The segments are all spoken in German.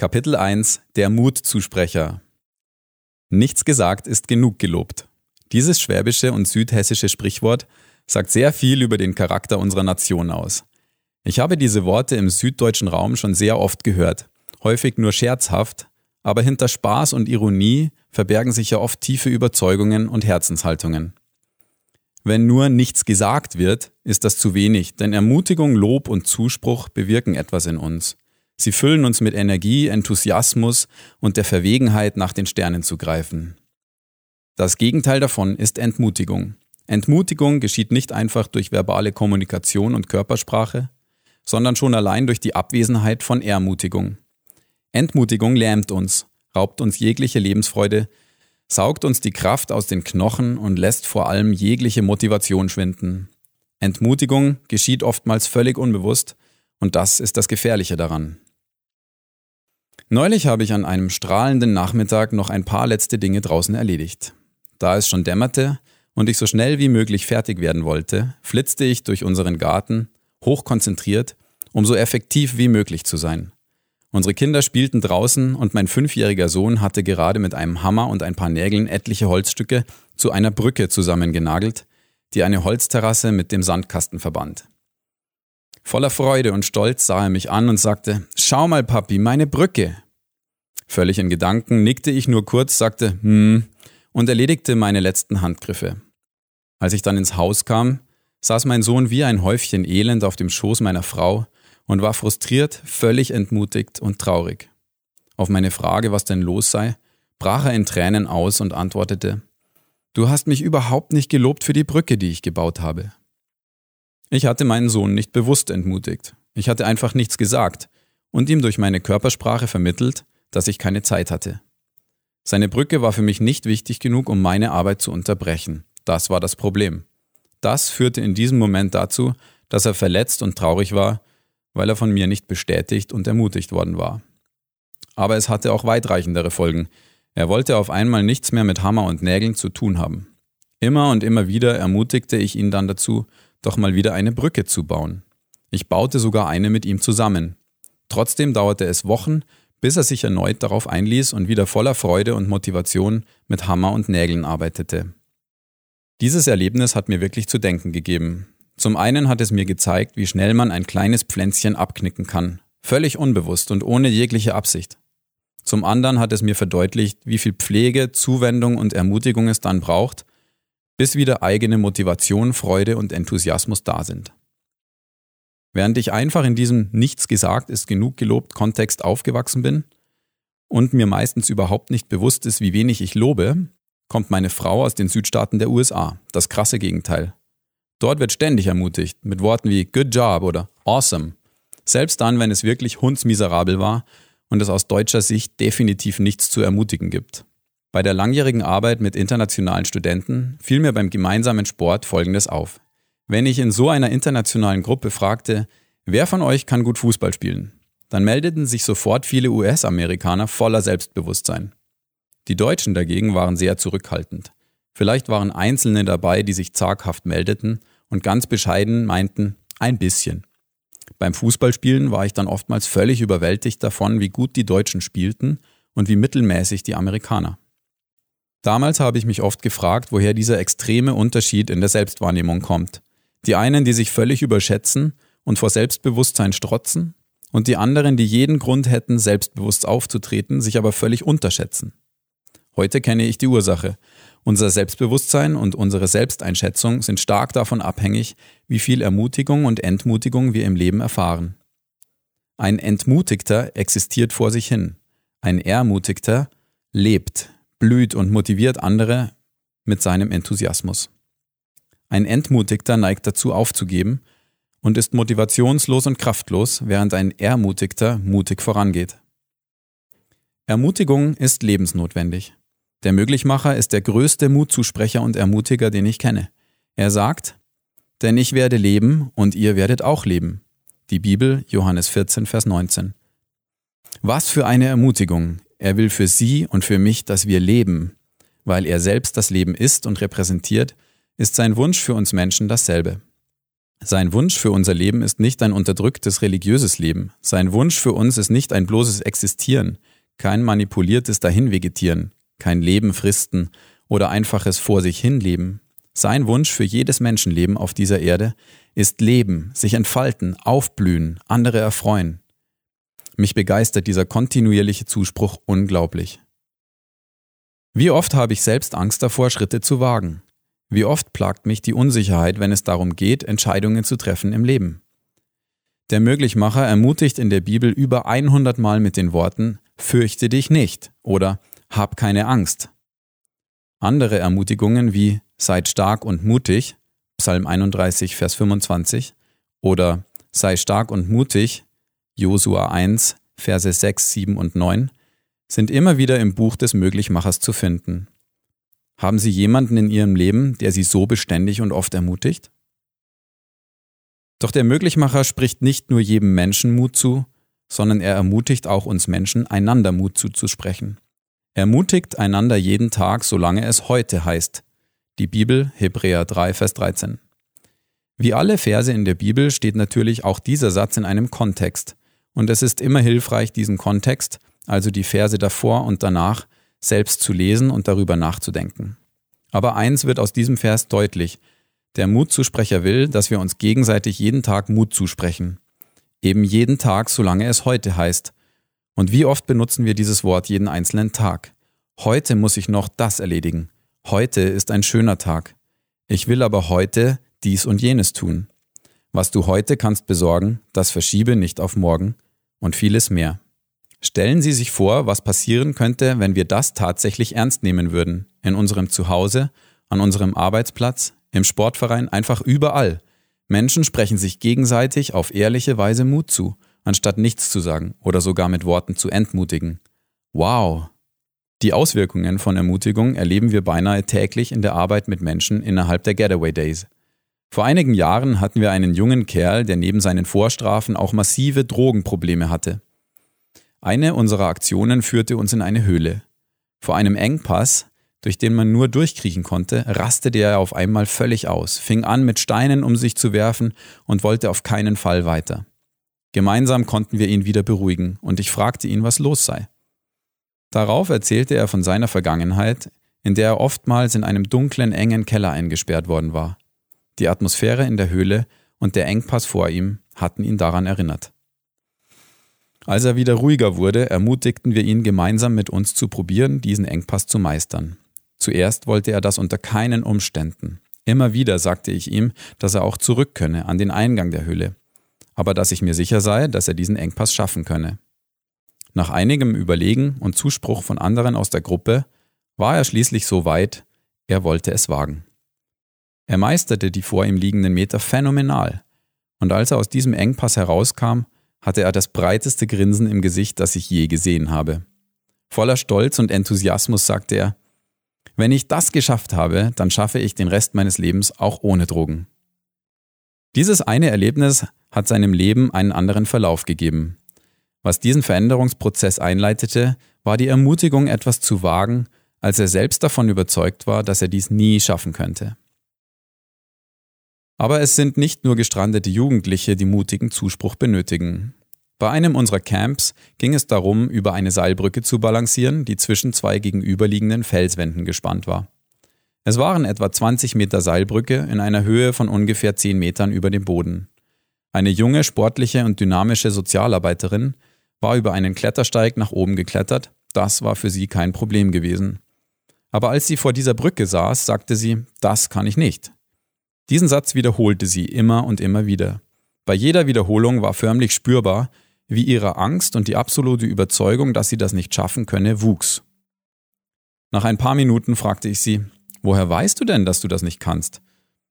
Kapitel 1 Der Mutzusprecher Nichts gesagt ist genug gelobt. Dieses schwäbische und südhessische Sprichwort sagt sehr viel über den Charakter unserer Nation aus. Ich habe diese Worte im süddeutschen Raum schon sehr oft gehört, häufig nur scherzhaft, aber hinter Spaß und Ironie verbergen sich ja oft tiefe Überzeugungen und Herzenshaltungen. Wenn nur nichts gesagt wird, ist das zu wenig, denn Ermutigung, Lob und Zuspruch bewirken etwas in uns. Sie füllen uns mit Energie, Enthusiasmus und der Verwegenheit, nach den Sternen zu greifen. Das Gegenteil davon ist Entmutigung. Entmutigung geschieht nicht einfach durch verbale Kommunikation und Körpersprache, sondern schon allein durch die Abwesenheit von Ermutigung. Entmutigung lähmt uns, raubt uns jegliche Lebensfreude, saugt uns die Kraft aus den Knochen und lässt vor allem jegliche Motivation schwinden. Entmutigung geschieht oftmals völlig unbewusst, und das ist das Gefährliche daran. Neulich habe ich an einem strahlenden Nachmittag noch ein paar letzte Dinge draußen erledigt. Da es schon dämmerte und ich so schnell wie möglich fertig werden wollte, flitzte ich durch unseren Garten, hochkonzentriert, um so effektiv wie möglich zu sein. Unsere Kinder spielten draußen und mein fünfjähriger Sohn hatte gerade mit einem Hammer und ein paar Nägeln etliche Holzstücke zu einer Brücke zusammengenagelt, die eine Holzterrasse mit dem Sandkasten verband. Voller Freude und Stolz sah er mich an und sagte, Schau mal, Papi, meine Brücke. Völlig in Gedanken nickte ich nur kurz, sagte, hm, und erledigte meine letzten Handgriffe. Als ich dann ins Haus kam, saß mein Sohn wie ein Häufchen Elend auf dem Schoß meiner Frau und war frustriert, völlig entmutigt und traurig. Auf meine Frage, was denn los sei, brach er in Tränen aus und antwortete, Du hast mich überhaupt nicht gelobt für die Brücke, die ich gebaut habe. Ich hatte meinen Sohn nicht bewusst entmutigt. Ich hatte einfach nichts gesagt und ihm durch meine Körpersprache vermittelt, dass ich keine Zeit hatte. Seine Brücke war für mich nicht wichtig genug, um meine Arbeit zu unterbrechen. Das war das Problem. Das führte in diesem Moment dazu, dass er verletzt und traurig war, weil er von mir nicht bestätigt und ermutigt worden war. Aber es hatte auch weitreichendere Folgen. Er wollte auf einmal nichts mehr mit Hammer und Nägeln zu tun haben. Immer und immer wieder ermutigte ich ihn dann dazu, doch mal wieder eine Brücke zu bauen. Ich baute sogar eine mit ihm zusammen. Trotzdem dauerte es Wochen, bis er sich erneut darauf einließ und wieder voller Freude und Motivation mit Hammer und Nägeln arbeitete. Dieses Erlebnis hat mir wirklich zu denken gegeben. Zum einen hat es mir gezeigt, wie schnell man ein kleines Pflänzchen abknicken kann, völlig unbewusst und ohne jegliche Absicht. Zum anderen hat es mir verdeutlicht, wie viel Pflege, Zuwendung und Ermutigung es dann braucht, bis wieder eigene Motivation, Freude und Enthusiasmus da sind. Während ich einfach in diesem Nichts gesagt ist genug gelobt Kontext aufgewachsen bin und mir meistens überhaupt nicht bewusst ist, wie wenig ich lobe, kommt meine Frau aus den Südstaaten der USA, das krasse Gegenteil. Dort wird ständig ermutigt mit Worten wie Good Job oder Awesome, selbst dann, wenn es wirklich hundsmiserabel war und es aus deutscher Sicht definitiv nichts zu ermutigen gibt. Bei der langjährigen Arbeit mit internationalen Studenten fiel mir beim gemeinsamen Sport Folgendes auf. Wenn ich in so einer internationalen Gruppe fragte, wer von euch kann gut Fußball spielen, dann meldeten sich sofort viele US-Amerikaner voller Selbstbewusstsein. Die Deutschen dagegen waren sehr zurückhaltend. Vielleicht waren Einzelne dabei, die sich zaghaft meldeten und ganz bescheiden meinten, ein bisschen. Beim Fußballspielen war ich dann oftmals völlig überwältigt davon, wie gut die Deutschen spielten und wie mittelmäßig die Amerikaner. Damals habe ich mich oft gefragt, woher dieser extreme Unterschied in der Selbstwahrnehmung kommt. Die einen, die sich völlig überschätzen und vor Selbstbewusstsein strotzen, und die anderen, die jeden Grund hätten, selbstbewusst aufzutreten, sich aber völlig unterschätzen. Heute kenne ich die Ursache. Unser Selbstbewusstsein und unsere Selbsteinschätzung sind stark davon abhängig, wie viel Ermutigung und Entmutigung wir im Leben erfahren. Ein Entmutigter existiert vor sich hin. Ein Ermutigter lebt, blüht und motiviert andere mit seinem Enthusiasmus. Ein Entmutigter neigt dazu aufzugeben und ist motivationslos und kraftlos, während ein Ermutigter mutig vorangeht. Ermutigung ist lebensnotwendig. Der Möglichmacher ist der größte Mutzusprecher und Ermutiger, den ich kenne. Er sagt, denn ich werde leben und ihr werdet auch leben. Die Bibel, Johannes 14, Vers 19. Was für eine Ermutigung. Er will für sie und für mich, dass wir leben. Weil er selbst das Leben ist und repräsentiert, ist sein Wunsch für uns Menschen dasselbe. Sein Wunsch für unser Leben ist nicht ein unterdrücktes religiöses Leben. Sein Wunsch für uns ist nicht ein bloßes Existieren, kein manipuliertes Dahinvegetieren, kein Leben fristen oder einfaches vor sich hinleben. Sein Wunsch für jedes Menschenleben auf dieser Erde ist Leben, sich entfalten, aufblühen, andere erfreuen. Mich begeistert dieser kontinuierliche Zuspruch unglaublich. Wie oft habe ich selbst Angst davor, Schritte zu wagen? Wie oft plagt mich die Unsicherheit, wenn es darum geht, Entscheidungen zu treffen im Leben? Der Möglichmacher ermutigt in der Bibel über 100 Mal mit den Worten Fürchte dich nicht oder Hab keine Angst. Andere Ermutigungen wie Seid stark und mutig, Psalm 31, Vers 25, oder Sei stark und mutig, Josua 1, Verse 6, 7 und 9, sind immer wieder im Buch des Möglichmachers zu finden. Haben Sie jemanden in Ihrem Leben, der Sie so beständig und oft ermutigt? Doch der Möglichmacher spricht nicht nur jedem Menschen Mut zu, sondern er ermutigt auch uns Menschen, einander Mut zuzusprechen. Er ermutigt einander jeden Tag, solange es heute heißt. Die Bibel, Hebräer 3, Vers 13. Wie alle Verse in der Bibel steht natürlich auch dieser Satz in einem Kontext. Und es ist immer hilfreich, diesen Kontext, also die Verse davor und danach, selbst zu lesen und darüber nachzudenken. Aber eins wird aus diesem Vers deutlich. Der Mutzusprecher will, dass wir uns gegenseitig jeden Tag Mut zusprechen. Eben jeden Tag, solange es heute heißt. Und wie oft benutzen wir dieses Wort jeden einzelnen Tag? Heute muss ich noch das erledigen. Heute ist ein schöner Tag. Ich will aber heute dies und jenes tun. Was du heute kannst besorgen, das verschiebe nicht auf morgen und vieles mehr. Stellen Sie sich vor, was passieren könnte, wenn wir das tatsächlich ernst nehmen würden. In unserem Zuhause, an unserem Arbeitsplatz, im Sportverein, einfach überall. Menschen sprechen sich gegenseitig auf ehrliche Weise Mut zu, anstatt nichts zu sagen oder sogar mit Worten zu entmutigen. Wow! Die Auswirkungen von Ermutigung erleben wir beinahe täglich in der Arbeit mit Menschen innerhalb der Getaway Days. Vor einigen Jahren hatten wir einen jungen Kerl, der neben seinen Vorstrafen auch massive Drogenprobleme hatte. Eine unserer Aktionen führte uns in eine Höhle. Vor einem Engpass, durch den man nur durchkriechen konnte, rastete er auf einmal völlig aus, fing an, mit Steinen um sich zu werfen und wollte auf keinen Fall weiter. Gemeinsam konnten wir ihn wieder beruhigen, und ich fragte ihn, was los sei. Darauf erzählte er von seiner Vergangenheit, in der er oftmals in einem dunklen, engen Keller eingesperrt worden war. Die Atmosphäre in der Höhle und der Engpass vor ihm hatten ihn daran erinnert. Als er wieder ruhiger wurde, ermutigten wir ihn gemeinsam mit uns zu probieren, diesen Engpass zu meistern. Zuerst wollte er das unter keinen Umständen. Immer wieder sagte ich ihm, dass er auch zurück könne an den Eingang der Höhle, aber dass ich mir sicher sei, dass er diesen Engpass schaffen könne. Nach einigem Überlegen und Zuspruch von anderen aus der Gruppe war er schließlich so weit, er wollte es wagen. Er meisterte die vor ihm liegenden Meter phänomenal, und als er aus diesem Engpass herauskam, hatte er das breiteste Grinsen im Gesicht, das ich je gesehen habe. Voller Stolz und Enthusiasmus sagte er, wenn ich das geschafft habe, dann schaffe ich den Rest meines Lebens auch ohne Drogen. Dieses eine Erlebnis hat seinem Leben einen anderen Verlauf gegeben. Was diesen Veränderungsprozess einleitete, war die Ermutigung, etwas zu wagen, als er selbst davon überzeugt war, dass er dies nie schaffen könnte. Aber es sind nicht nur gestrandete Jugendliche, die mutigen Zuspruch benötigen. Bei einem unserer Camps ging es darum, über eine Seilbrücke zu balancieren, die zwischen zwei gegenüberliegenden Felswänden gespannt war. Es waren etwa 20 Meter Seilbrücke in einer Höhe von ungefähr 10 Metern über dem Boden. Eine junge, sportliche und dynamische Sozialarbeiterin war über einen Klettersteig nach oben geklettert, das war für sie kein Problem gewesen. Aber als sie vor dieser Brücke saß, sagte sie, das kann ich nicht. Diesen Satz wiederholte sie immer und immer wieder. Bei jeder Wiederholung war förmlich spürbar, wie ihre Angst und die absolute Überzeugung, dass sie das nicht schaffen könne, wuchs. Nach ein paar Minuten fragte ich sie, woher weißt du denn, dass du das nicht kannst?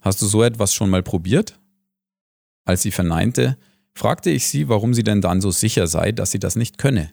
Hast du so etwas schon mal probiert? Als sie verneinte, fragte ich sie, warum sie denn dann so sicher sei, dass sie das nicht könne.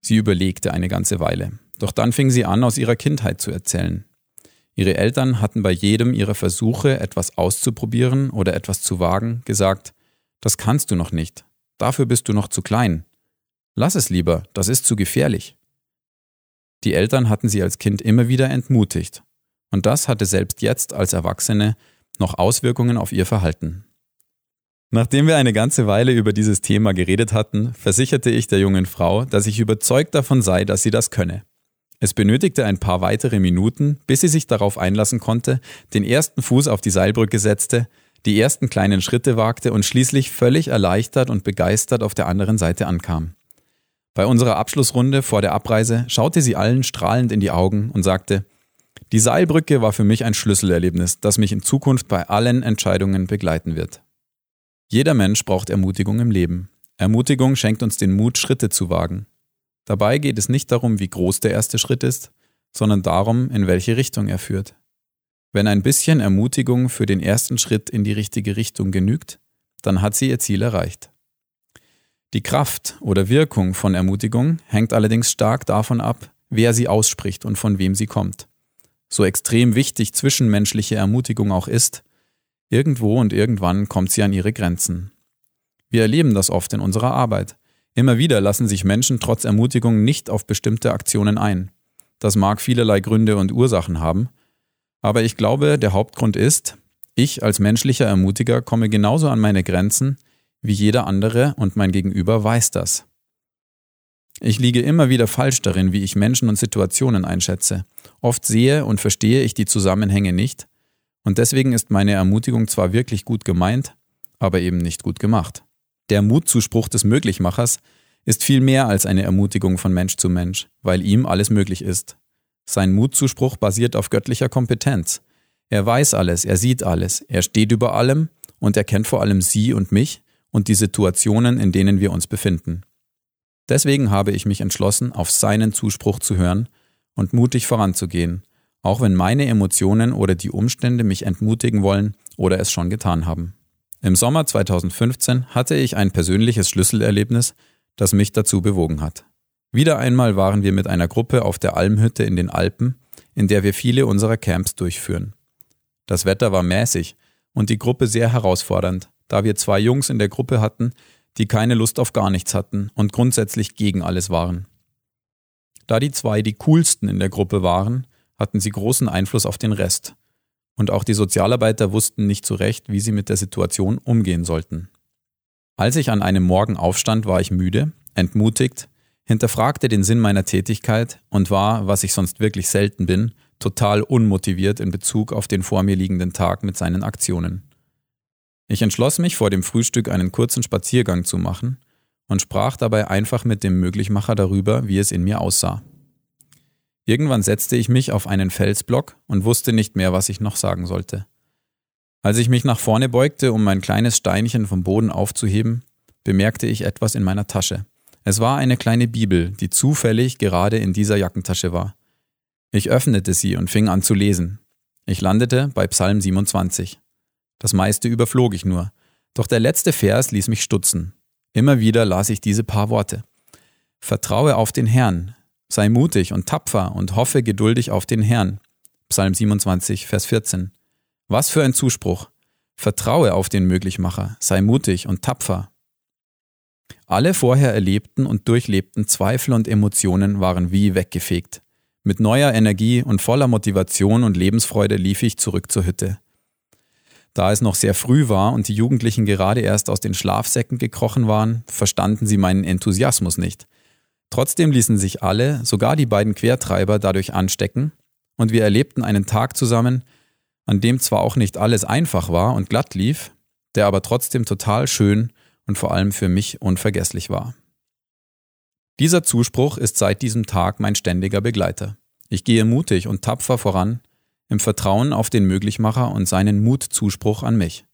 Sie überlegte eine ganze Weile, doch dann fing sie an, aus ihrer Kindheit zu erzählen. Ihre Eltern hatten bei jedem ihrer Versuche, etwas auszuprobieren oder etwas zu wagen, gesagt, das kannst du noch nicht, dafür bist du noch zu klein. Lass es lieber, das ist zu gefährlich. Die Eltern hatten sie als Kind immer wieder entmutigt, und das hatte selbst jetzt als Erwachsene noch Auswirkungen auf ihr Verhalten. Nachdem wir eine ganze Weile über dieses Thema geredet hatten, versicherte ich der jungen Frau, dass ich überzeugt davon sei, dass sie das könne. Es benötigte ein paar weitere Minuten, bis sie sich darauf einlassen konnte, den ersten Fuß auf die Seilbrücke setzte, die ersten kleinen Schritte wagte und schließlich völlig erleichtert und begeistert auf der anderen Seite ankam. Bei unserer Abschlussrunde vor der Abreise schaute sie allen strahlend in die Augen und sagte, die Seilbrücke war für mich ein Schlüsselerlebnis, das mich in Zukunft bei allen Entscheidungen begleiten wird. Jeder Mensch braucht Ermutigung im Leben. Ermutigung schenkt uns den Mut, Schritte zu wagen. Dabei geht es nicht darum, wie groß der erste Schritt ist, sondern darum, in welche Richtung er führt. Wenn ein bisschen Ermutigung für den ersten Schritt in die richtige Richtung genügt, dann hat sie ihr Ziel erreicht. Die Kraft oder Wirkung von Ermutigung hängt allerdings stark davon ab, wer sie ausspricht und von wem sie kommt. So extrem wichtig zwischenmenschliche Ermutigung auch ist, irgendwo und irgendwann kommt sie an ihre Grenzen. Wir erleben das oft in unserer Arbeit. Immer wieder lassen sich Menschen trotz Ermutigung nicht auf bestimmte Aktionen ein. Das mag vielerlei Gründe und Ursachen haben, aber ich glaube, der Hauptgrund ist, ich als menschlicher Ermutiger komme genauso an meine Grenzen wie jeder andere und mein Gegenüber weiß das. Ich liege immer wieder falsch darin, wie ich Menschen und Situationen einschätze. Oft sehe und verstehe ich die Zusammenhänge nicht und deswegen ist meine Ermutigung zwar wirklich gut gemeint, aber eben nicht gut gemacht. Der Mutzuspruch des Möglichmachers ist viel mehr als eine Ermutigung von Mensch zu Mensch, weil ihm alles möglich ist. Sein Mutzuspruch basiert auf göttlicher Kompetenz. Er weiß alles, er sieht alles, er steht über allem und er kennt vor allem Sie und mich und die Situationen, in denen wir uns befinden. Deswegen habe ich mich entschlossen, auf seinen Zuspruch zu hören und mutig voranzugehen, auch wenn meine Emotionen oder die Umstände mich entmutigen wollen oder es schon getan haben. Im Sommer 2015 hatte ich ein persönliches Schlüsselerlebnis, das mich dazu bewogen hat. Wieder einmal waren wir mit einer Gruppe auf der Almhütte in den Alpen, in der wir viele unserer Camps durchführen. Das Wetter war mäßig und die Gruppe sehr herausfordernd, da wir zwei Jungs in der Gruppe hatten, die keine Lust auf gar nichts hatten und grundsätzlich gegen alles waren. Da die zwei die coolsten in der Gruppe waren, hatten sie großen Einfluss auf den Rest und auch die Sozialarbeiter wussten nicht so recht, wie sie mit der Situation umgehen sollten. Als ich an einem Morgen aufstand, war ich müde, entmutigt, hinterfragte den Sinn meiner Tätigkeit und war, was ich sonst wirklich selten bin, total unmotiviert in Bezug auf den vor mir liegenden Tag mit seinen Aktionen. Ich entschloss mich, vor dem Frühstück einen kurzen Spaziergang zu machen und sprach dabei einfach mit dem Möglichmacher darüber, wie es in mir aussah. Irgendwann setzte ich mich auf einen Felsblock und wusste nicht mehr, was ich noch sagen sollte. Als ich mich nach vorne beugte, um mein kleines Steinchen vom Boden aufzuheben, bemerkte ich etwas in meiner Tasche. Es war eine kleine Bibel, die zufällig gerade in dieser Jackentasche war. Ich öffnete sie und fing an zu lesen. Ich landete bei Psalm 27. Das meiste überflog ich nur, doch der letzte Vers ließ mich stutzen. Immer wieder las ich diese paar Worte. Vertraue auf den Herrn, Sei mutig und tapfer und hoffe geduldig auf den Herrn. Psalm 27, Vers 14. Was für ein Zuspruch. Vertraue auf den Möglichmacher, sei mutig und tapfer. Alle vorher erlebten und durchlebten Zweifel und Emotionen waren wie weggefegt. Mit neuer Energie und voller Motivation und Lebensfreude lief ich zurück zur Hütte. Da es noch sehr früh war und die Jugendlichen gerade erst aus den Schlafsäcken gekrochen waren, verstanden sie meinen Enthusiasmus nicht. Trotzdem ließen sich alle, sogar die beiden Quertreiber, dadurch anstecken, und wir erlebten einen Tag zusammen, an dem zwar auch nicht alles einfach war und glatt lief, der aber trotzdem total schön und vor allem für mich unvergesslich war. Dieser Zuspruch ist seit diesem Tag mein ständiger Begleiter. Ich gehe mutig und tapfer voran, im Vertrauen auf den Möglichmacher und seinen Mutzuspruch an mich.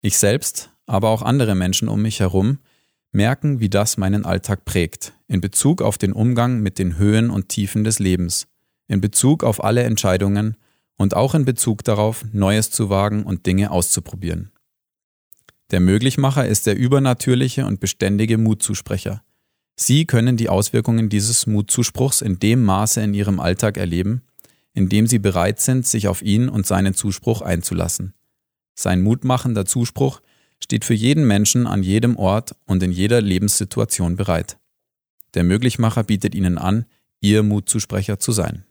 Ich selbst, aber auch andere Menschen um mich herum merken, wie das meinen Alltag prägt, in Bezug auf den Umgang mit den Höhen und Tiefen des Lebens, in Bezug auf alle Entscheidungen und auch in Bezug darauf, Neues zu wagen und Dinge auszuprobieren. Der Möglichmacher ist der übernatürliche und beständige Mutzusprecher. Sie können die Auswirkungen dieses Mutzuspruchs in dem Maße in ihrem Alltag erleben, in dem sie bereit sind, sich auf ihn und seinen Zuspruch einzulassen. Sein mutmachender Zuspruch steht für jeden Menschen an jedem Ort und in jeder Lebenssituation bereit. Der Möglichmacher bietet Ihnen an, Ihr Mutzusprecher zu sein.